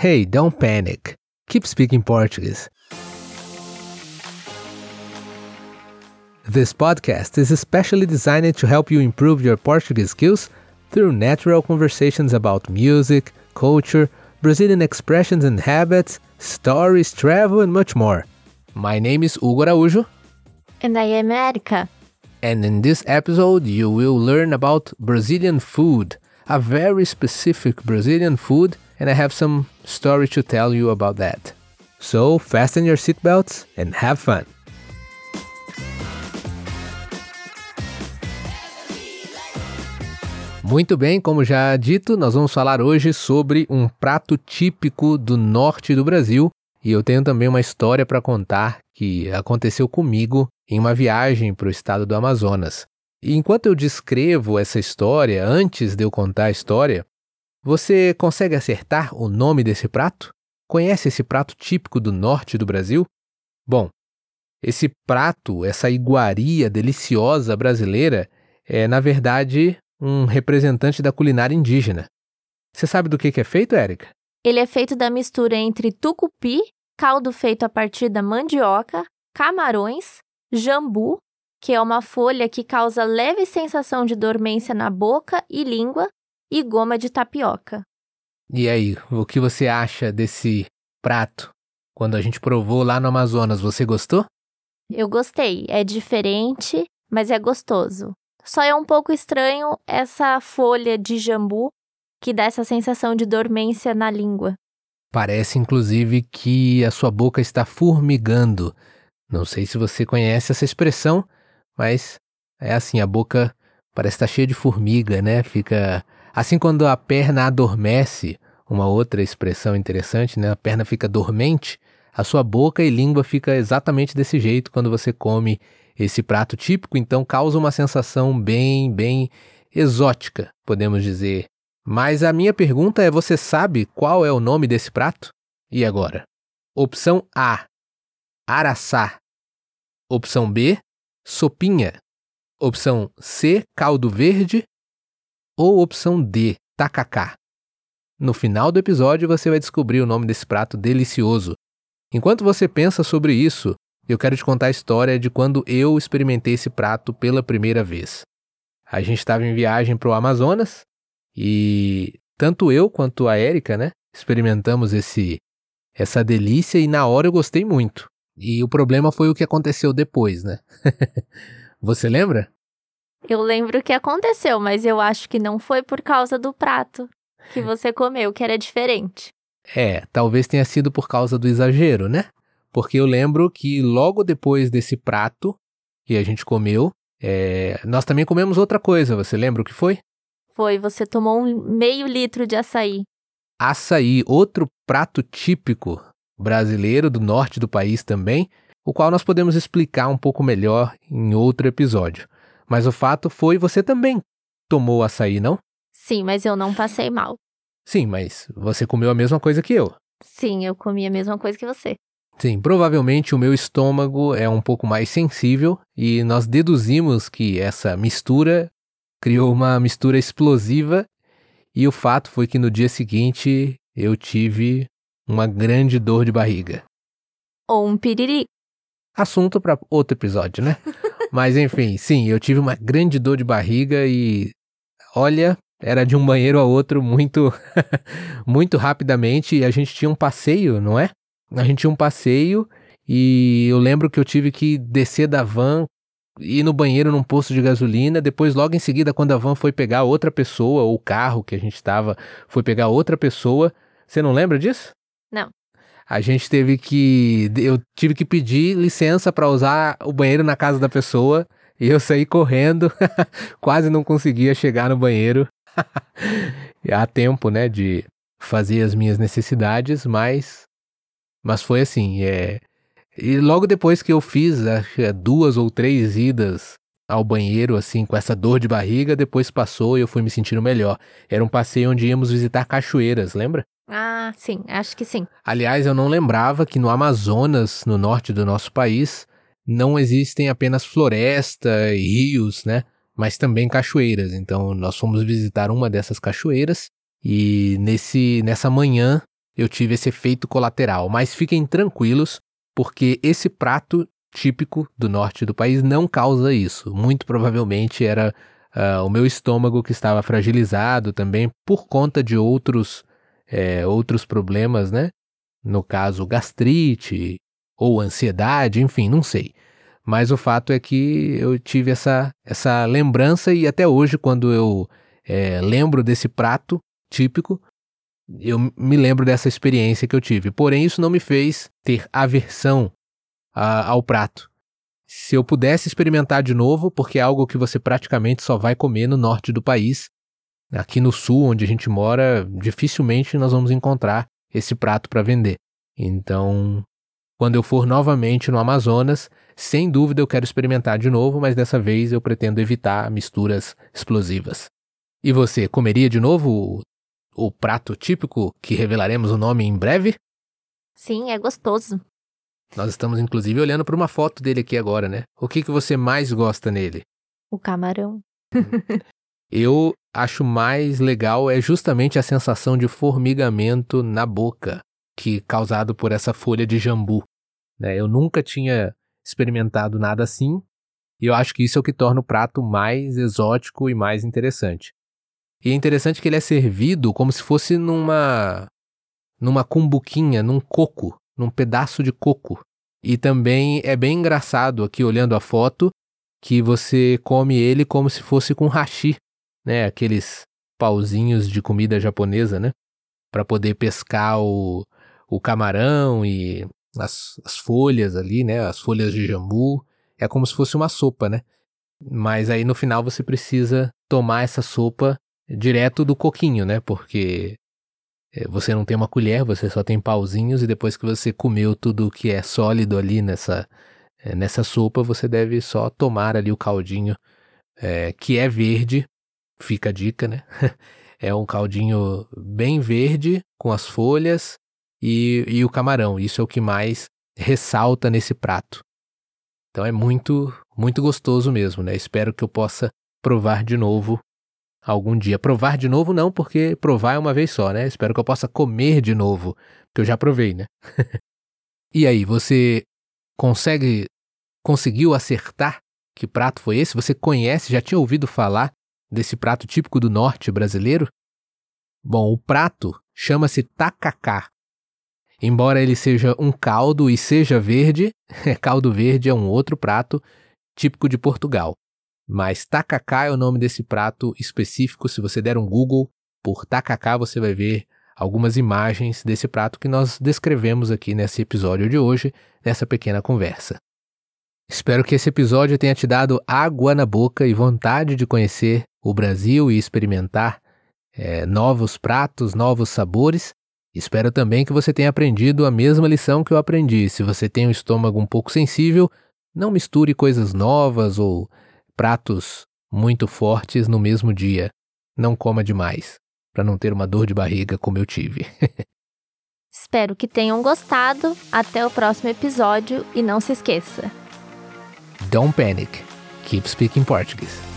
Hey, don't panic. Keep speaking Portuguese. This podcast is especially designed to help you improve your Portuguese skills through natural conversations about music, culture, Brazilian expressions and habits, stories, travel, and much more. My name is Hugo Araújo, And I am Erica. and in this episode, you will learn about Brazilian food, a very specific Brazilian food, and I have some story to tell you about that. So, fasten your seatbelts and have fun. Muito bem, como já dito, nós vamos falar hoje sobre um prato típico do norte do Brasil e eu tenho também uma história para contar que aconteceu comigo em uma viagem para o estado do Amazonas. E enquanto eu descrevo essa história, antes de eu contar a história, você consegue acertar o nome desse prato? Conhece esse prato típico do norte do Brasil? Bom, esse prato, essa iguaria deliciosa brasileira, é na verdade um representante da culinária indígena. Você sabe do que é feito, Érica? Ele é feito da mistura entre tucupi, caldo feito a partir da mandioca, camarões, jambu, que é uma folha que causa leve sensação de dormência na boca e língua, e goma de tapioca. E aí, o que você acha desse prato? Quando a gente provou lá no Amazonas, você gostou? Eu gostei, é diferente, mas é gostoso. Só é um pouco estranho essa folha de jambu que dá essa sensação de dormência na língua. Parece inclusive que a sua boca está formigando. Não sei se você conhece essa expressão, mas é assim, a boca parece estar cheia de formiga, né? Fica assim quando a perna adormece, uma outra expressão interessante, né? A perna fica dormente, a sua boca e língua fica exatamente desse jeito quando você come esse prato típico, então causa uma sensação bem, bem exótica, podemos dizer. Mas a minha pergunta é: você sabe qual é o nome desse prato? E agora? Opção A: araçá. Opção B: sopinha. Opção C: caldo verde. Ou opção D: tacacá. No final do episódio você vai descobrir o nome desse prato delicioso. Enquanto você pensa sobre isso, eu quero te contar a história de quando eu experimentei esse prato pela primeira vez. A gente estava em viagem para o Amazonas e tanto eu quanto a Érica, né, experimentamos esse essa delícia e na hora eu gostei muito. E o problema foi o que aconteceu depois, né? Você lembra? Eu lembro o que aconteceu, mas eu acho que não foi por causa do prato que você comeu, que era diferente. É, talvez tenha sido por causa do exagero, né? Porque eu lembro que logo depois desse prato que a gente comeu, é, nós também comemos outra coisa. Você lembra o que foi? Foi, você tomou um meio litro de açaí. Açaí, outro prato típico brasileiro do norte do país também, o qual nós podemos explicar um pouco melhor em outro episódio. Mas o fato foi você também tomou açaí, não? Sim, mas eu não passei mal. Sim, mas você comeu a mesma coisa que eu. Sim, eu comi a mesma coisa que você. Sim, provavelmente o meu estômago é um pouco mais sensível e nós deduzimos que essa mistura criou uma mistura explosiva e o fato foi que no dia seguinte eu tive uma grande dor de barriga. Ou um piriri. Assunto para outro episódio, né? Mas enfim, sim, eu tive uma grande dor de barriga e olha, era de um banheiro a outro muito muito rapidamente e a gente tinha um passeio, não é? A gente tinha um passeio e eu lembro que eu tive que descer da van, ir no banheiro num posto de gasolina, depois logo em seguida quando a van foi pegar outra pessoa, ou o carro que a gente estava foi pegar outra pessoa, você não lembra disso? Não. A gente teve que eu tive que pedir licença para usar o banheiro na casa da pessoa e eu saí correndo, quase não conseguia chegar no banheiro. Há tempo, né, de fazer as minhas necessidades, mas mas foi assim, é e logo depois que eu fiz acho que duas ou três idas ao banheiro assim com essa dor de barriga, depois passou e eu fui me sentindo melhor. Era um passeio onde íamos visitar cachoeiras, lembra? Ah, sim, acho que sim. Aliás, eu não lembrava que no Amazonas, no norte do nosso país, não existem apenas floresta e rios, né? Mas também cachoeiras. Então, nós fomos visitar uma dessas cachoeiras e nesse nessa manhã eu tive esse efeito colateral. Mas fiquem tranquilos, porque esse prato típico do norte do país não causa isso. Muito provavelmente era uh, o meu estômago que estava fragilizado também por conta de outros, é, outros problemas, né? No caso, gastrite ou ansiedade, enfim, não sei. Mas o fato é que eu tive essa, essa lembrança e até hoje, quando eu é, lembro desse prato típico, eu me lembro dessa experiência que eu tive. Porém, isso não me fez ter aversão a, ao prato. Se eu pudesse experimentar de novo, porque é algo que você praticamente só vai comer no norte do país, aqui no sul, onde a gente mora, dificilmente nós vamos encontrar esse prato para vender. Então, quando eu for novamente no Amazonas, sem dúvida eu quero experimentar de novo, mas dessa vez eu pretendo evitar misturas explosivas. E você, comeria de novo o, o prato típico que revelaremos o nome em breve? Sim, é gostoso. Nós estamos inclusive olhando para uma foto dele aqui agora, né? O que, que você mais gosta nele? O camarão. Eu acho mais legal é justamente a sensação de formigamento na boca que causado por essa folha de jambu. Né? Eu nunca tinha experimentado nada assim e eu acho que isso é o que torna o prato mais exótico e mais interessante. E é interessante que ele é servido como se fosse numa numa cumbuquinha, num coco, num pedaço de coco. E também é bem engraçado aqui olhando a foto que você come ele como se fosse com hashi, né? Aqueles pauzinhos de comida japonesa, né? Para poder pescar o, o camarão e as, as folhas ali, né? As folhas de jambu. É como se fosse uma sopa, né? Mas aí no final você precisa tomar essa sopa direto do coquinho, né? Porque é, você não tem uma colher, você só tem pauzinhos e depois que você comeu tudo que é sólido ali nessa, é, nessa sopa, você deve só tomar ali o caldinho é, que é verde, fica a dica, né? é um caldinho bem verde com as folhas e, e o camarão. Isso é o que mais ressalta nesse prato. Então é muito, muito gostoso mesmo, né? Espero que eu possa provar de novo algum dia. Provar de novo não, porque provar é uma vez só, né? Espero que eu possa comer de novo, porque eu já provei, né? e aí, você consegue conseguiu acertar que prato foi esse? Você conhece, já tinha ouvido falar desse prato típico do norte brasileiro? Bom, o prato chama-se tacacá. Embora ele seja um caldo e seja verde, caldo verde é um outro prato típico de Portugal. Mas tacacá é o nome desse prato específico. Se você der um Google por tacacá, você vai ver algumas imagens desse prato que nós descrevemos aqui nesse episódio de hoje, nessa pequena conversa. Espero que esse episódio tenha te dado água na boca e vontade de conhecer o Brasil e experimentar é, novos pratos, novos sabores. Espero também que você tenha aprendido a mesma lição que eu aprendi. Se você tem um estômago um pouco sensível, não misture coisas novas ou pratos muito fortes no mesmo dia. Não coma demais, para não ter uma dor de barriga como eu tive. Espero que tenham gostado. Até o próximo episódio e não se esqueça. Don't panic. Keep speaking Portuguese.